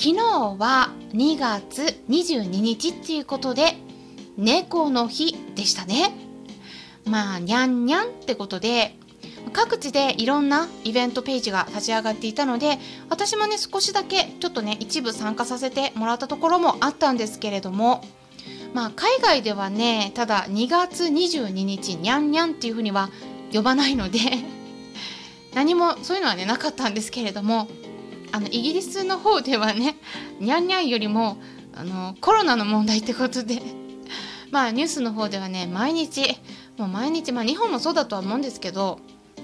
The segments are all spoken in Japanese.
昨日は2月22日っていうことで、猫の日でしたね。まあ、にゃんにゃんってことで、各地でいろんなイベントページが立ち上がっていたので、私もね、少しだけちょっとね、一部参加させてもらったところもあったんですけれども、まあ、海外ではね、ただ2月22日、にゃんにゃんっていうふうには呼ばないので、何もそういうのはね、なかったんですけれども、あの、イギリスの方ではね、にゃんにゃんよりも、あの、コロナの問題ってことで、まあニュースの方ではね毎日もう毎日まあ日本もそうだとは思うんですけど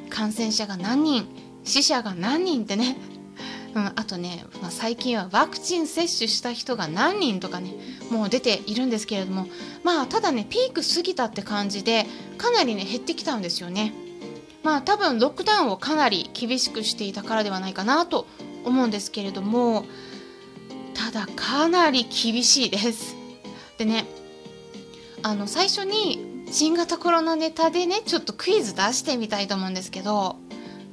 感染者が何人死者が何人ってね、うん、あとね、まあ、最近はワクチン接種した人が何人とかねもう出ているんですけれどもまあただねピーク過ぎたって感じでかなりね減ってきたんですよね。まあ多分ロックダウンをかなり厳しくしていたからではないかなと思うんですけれどもただかなり厳しいです。でねあの最初に新型コロナネタでねちょっとクイズ出してみたいと思うんですけど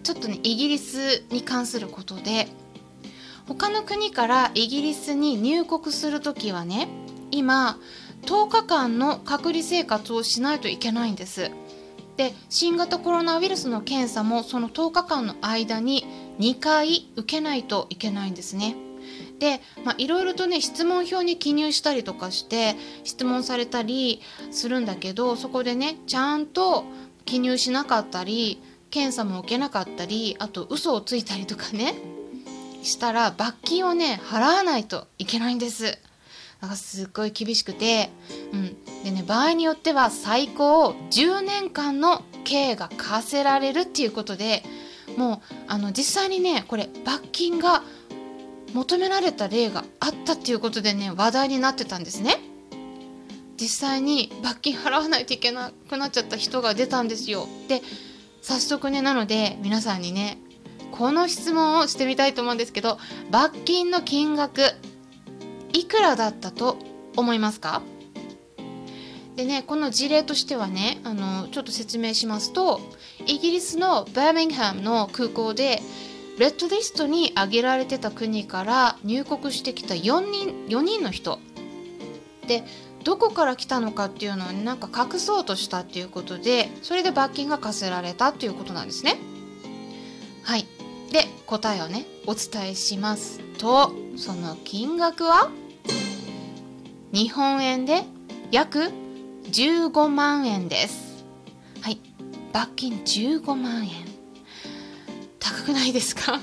ちょっとねイギリスに関することで他の国からイギリスに入国する時はね今10日間の隔離生活をしないといけないんです。で新型コロナウイルスの検査もその10日間の間に2回受けないといけないんですね。でいろいろとね質問票に記入したりとかして質問されたりするんだけどそこでねちゃんと記入しなかったり検査も受けなかったりあと嘘をついたりとかねしたら罰金をね払わないといけないんです。だからすっごい厳しくて、うん、でね場合によっては最高10年間の刑が課せられるっていうことでもうあの実際にねこれ罰金が求められた例があったっていうことでね話題になってたんですね。実際に罰金払わないといけなくなっちゃった人が出たんですよ。で早速ねなので皆さんにねこの質問をしてみたいと思うんですけど罰金の金額いくらだったと思いますか？でねこの事例としてはねあのちょっと説明しますとイギリスのバーミンガムの空港でレッドリストに挙げられてた国から入国してきた4人 ,4 人の人でどこから来たのかっていうのを、なんか隠そうとしたっていうことでそれで罰金が課せられたっていうことなんですね。はいで答えをねお伝えしますとその金額は？日本円で約15万円です。罰金15万円。高くないですか？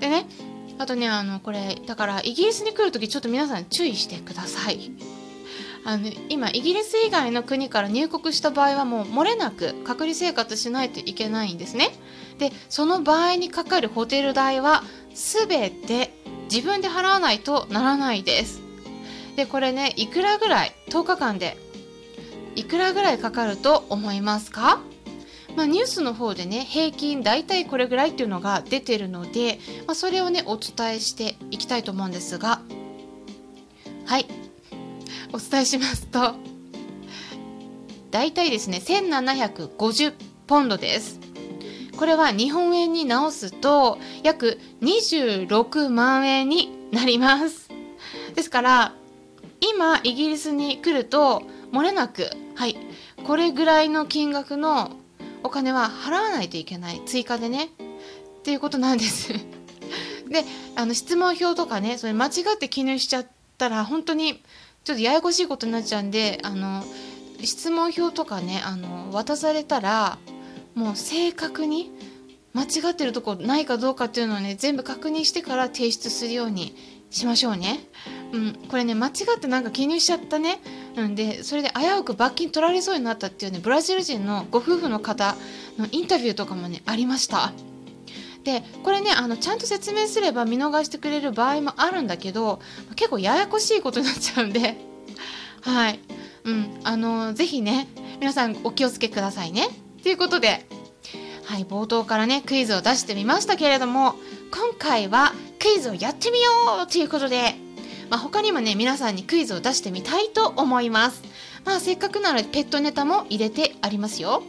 でねあとねあのこれだからイギリスに来る時ちょっと皆さん注意してください。あの今イギリス以外の国から入国した場合はもう漏れなく隔離生活しないといけないんですね。でその場合にかかるホテル代は全て自分で払わないとならないです。でこれねいくらぐらい？10日間でいくらぐらいかかると思いますか？まあ、ニュースの方でね平均大体これぐらいっていうのが出てるので、まあ、それをねお伝えしていきたいと思うんですが。はい。お伝えしますと大体ですね1750ポンドです。これは日本円に直すと約26万円になります。ですから今イギリスに来ると漏れなくはい。これぐらいの金額のお金は払わないといけない。追加でね。っていうことなんです。であの質問票とかねそれ間違って記入しちゃったら本当にちょっとややこしいことになっちゃうんであの質問票とかねあの渡されたらもう正確に間違ってるとこないかどうかっていうのをね全部確認してから提出するようにしましょうね。うん、これね間違ってなんか記入しちゃったね、うんでそれで危うく罰金取られそうになったっていうねブラジル人のご夫婦の方のインタビューとかもねありました。でこれねあのちゃんと説明すれば見逃してくれる場合もあるんだけど結構ややこしいことになっちゃうんで。はい、うん、あのぜひね皆さんお気をつけくださいね。ということではい冒頭からねクイズを出してみましたけれども今回はクイズをやってみようということで、まあ、他にもね皆さんにクイズを出してみたいと思います。まあせっかくなのでペットネタも入れてありますよ。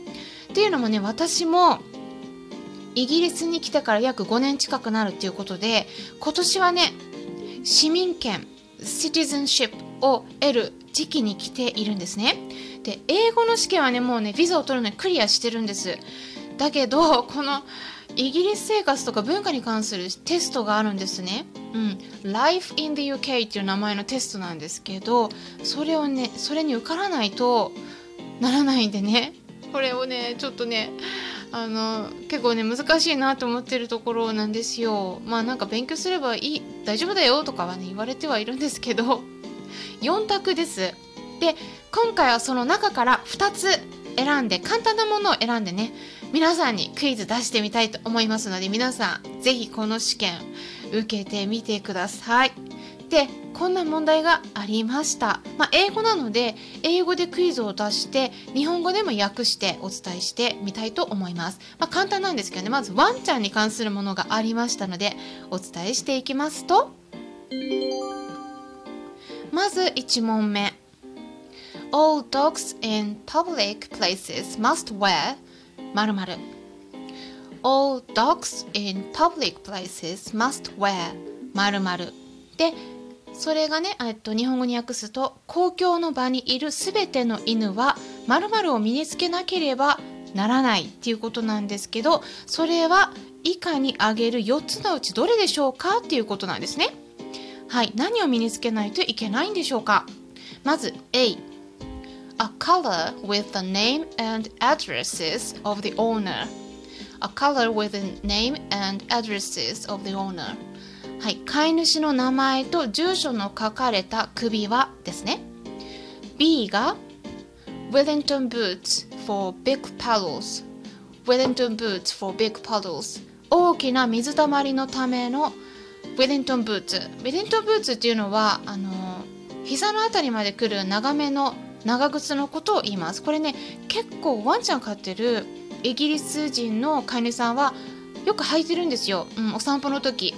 っていうのもね私もイギリスに来てから約5年近くなるっていうことで今年はね市民権 citizenship を得る時期に来ているんですねで英語の試験はねもうねビザを取るのにクリアしてるんですだけどこのイギリス生活とか文化に関するテストがあるんですね。うん。Life in the UK っていう名前のテストなんですけど、それをね、それに受からないとならないんでね、これをね、ちょっとね、あの結構ね難しいなと思ってるところなんですよまあなんか勉強すればいい大丈夫だよとかはね言われてはいるんですけど4択ですで今回はその中から2つ選んで簡単なものを選んでね皆さんにクイズ出してみたいと思いますので皆さん是非この試験受けてみてください。でこんな問題がありました、まあ、英語なので英語でクイズを出して日本語でも訳してお伝えしてみたいと思います、まあ、簡単なんですけどねまずワンちゃんに関するものがありましたのでお伝えしていきますと。まず1問目。All dogs in public places must wear 〇〇 All dogs in public places must wear 〇〇でそれがね、えっと、日本語に訳すと公共の場にいるすべての犬は〇〇を身につけなければならないっていうことなんですけどそれは以下に挙げる4つのうちどれでしょうかっていうことなんですね。はい何を身につけないといけないんでしょうか。まず A A color with the name and addresses of the owner A color with the name and addresses of the owner はい、飼い主の名前と住所の書かれた首輪ですね。B が Wellington boots for big paddles Wellington boots for big paddles 大きな水たまりのための Wellington boots Wellington boots っていうのはあの膝のあたりまで来る長めの長靴のことを言います。これね結構ワンちゃん飼ってるイギリス人の飼い主さんはよく履いてるんですよ、うん、お散歩の時。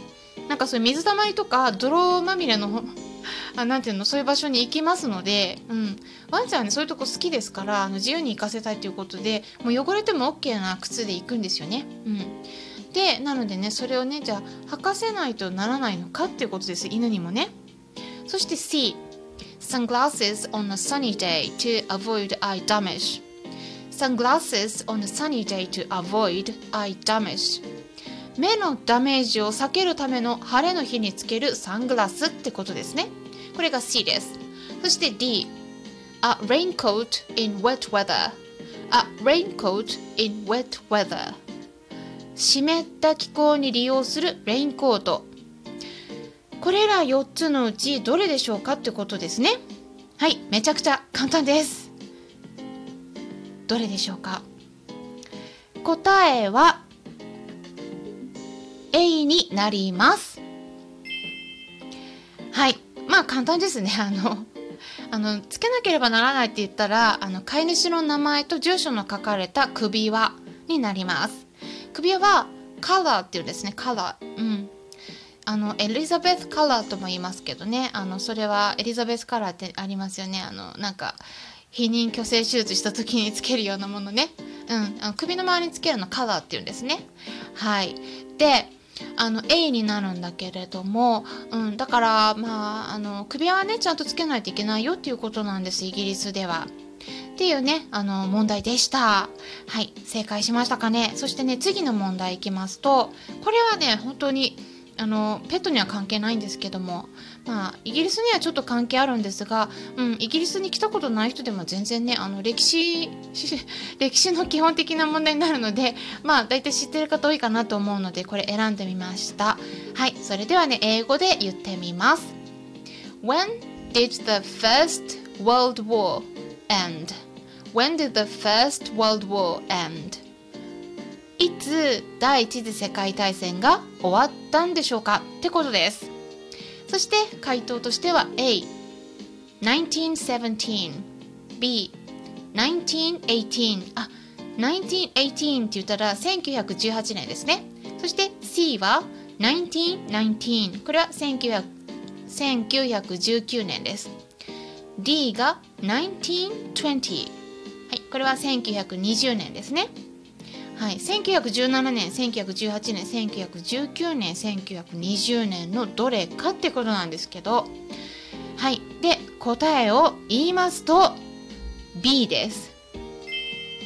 なんかそういう水たまりとか泥まみれの あなんていうのそういう場所に行きますので、うん、ワンちゃんはねそういうとこ好きですからあの自由に行かせたいということでもう汚れても OK な靴で行くんですよね。うん、でなのでねそれをねじゃあ履かせないとならないのかっていうことです。犬にもね。そして C Sunglasses on a sunny day to avoid eye damage Sunglasses on a sunny day to avoid eye damage 目のダメージを避けるための晴れの日につけるサングラスってことですね。これが C です。そして D。A raincoat in wet weather. A raincoat in wet weather. 湿った気候に利用するレインコート。これら4つのうちどれでしょうかってことですね。はい、めちゃくちゃ簡単です。どれでしょうか？答えは A になります。はい。まあ簡単ですね。あの、あの、つけなければならないって言ったら、あの、飼い主の名前と住所の書かれた首輪になります。首輪はカラーっていうんですね。カラー。うん。あの、エリザベスカラーとも言いますけどね。あの、それはエリザベスカラーってありますよね。あの、なんか、避妊去勢手術した時につけるようなものね。うん。あの首の周りにつけるのカラーっていうんですね。はい。で、あの A になるんだけれども、うん、だからまああの首輪はねちゃんとつけないといけないよっていうことなんですイギリスでは。っていうねあの問題でした。はい正解しましたかね。そしてね次の問題いきますとこれはね本当にあのペットには関係ないんですけどもまあイギリスにはちょっと関係あるんですが、うん、イギリスに来たことない人でも全然ねあの歴史 歴史の基本的な問題になるのでまあ大体知ってる方多いかなと思うのでこれ選んでみましたはいそれではね英語で言ってみます When did the first world war end? When did the first world war end? いつ第一次世界大戦が終わったんでしょうかってことです。そして回答としては A 1917 B 1918あ1918って言ったら1918年ですね。そして C は1919これは1919年です。D が1920はいこれは1920年ですね。はい、1917年、1918年、1919年、1920年のどれかってことなんですけど、はい、で答えを言いますと B です。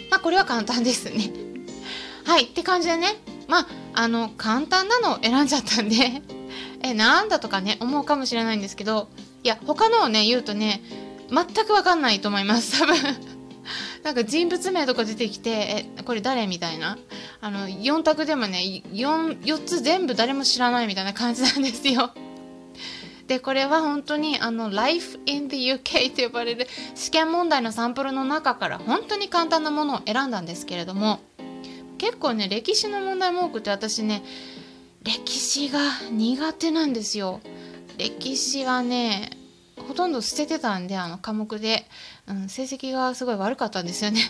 まあこれは簡単ですね。はい。って感じでね、まああの簡単なのを選んじゃったんで。えなんだとかね思うかもしれないんですけど、いや他のをね言うとね全く分かんないと思います。多分。なんか人物名とか出てきてえこれ誰みたいなあの4択でもね 4, 4つ全部誰も知らないみたいな感じなんですよ。でこれは本当にあの Life in the UK と呼ばれる試験問題のサンプルの中から本当に簡単なものを選んだんですけれども結構ね歴史の問題も多くて私ね歴史が苦手なんですよ。歴史はねほとんど捨ててたんであの科目で、うん、成績がすごい悪かったんですよね。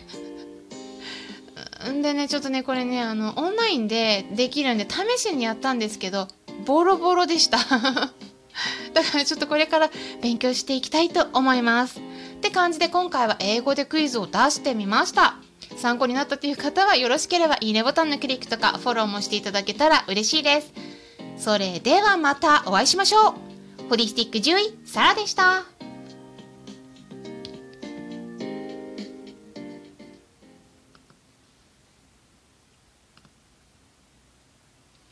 んでねちょっとねこれねあのオンラインでできるんで試しにやったんですけどボロボロでした。だからちょっとこれから勉強していきたいと思います。って感じで今回は英語でクイズを出してみました。参考になったという方はよろしければいいねボタンのクリックとかフォローもしていただけたら嬉しいです。それではまたお会いしましょう。ホリスティック獣医サラでした。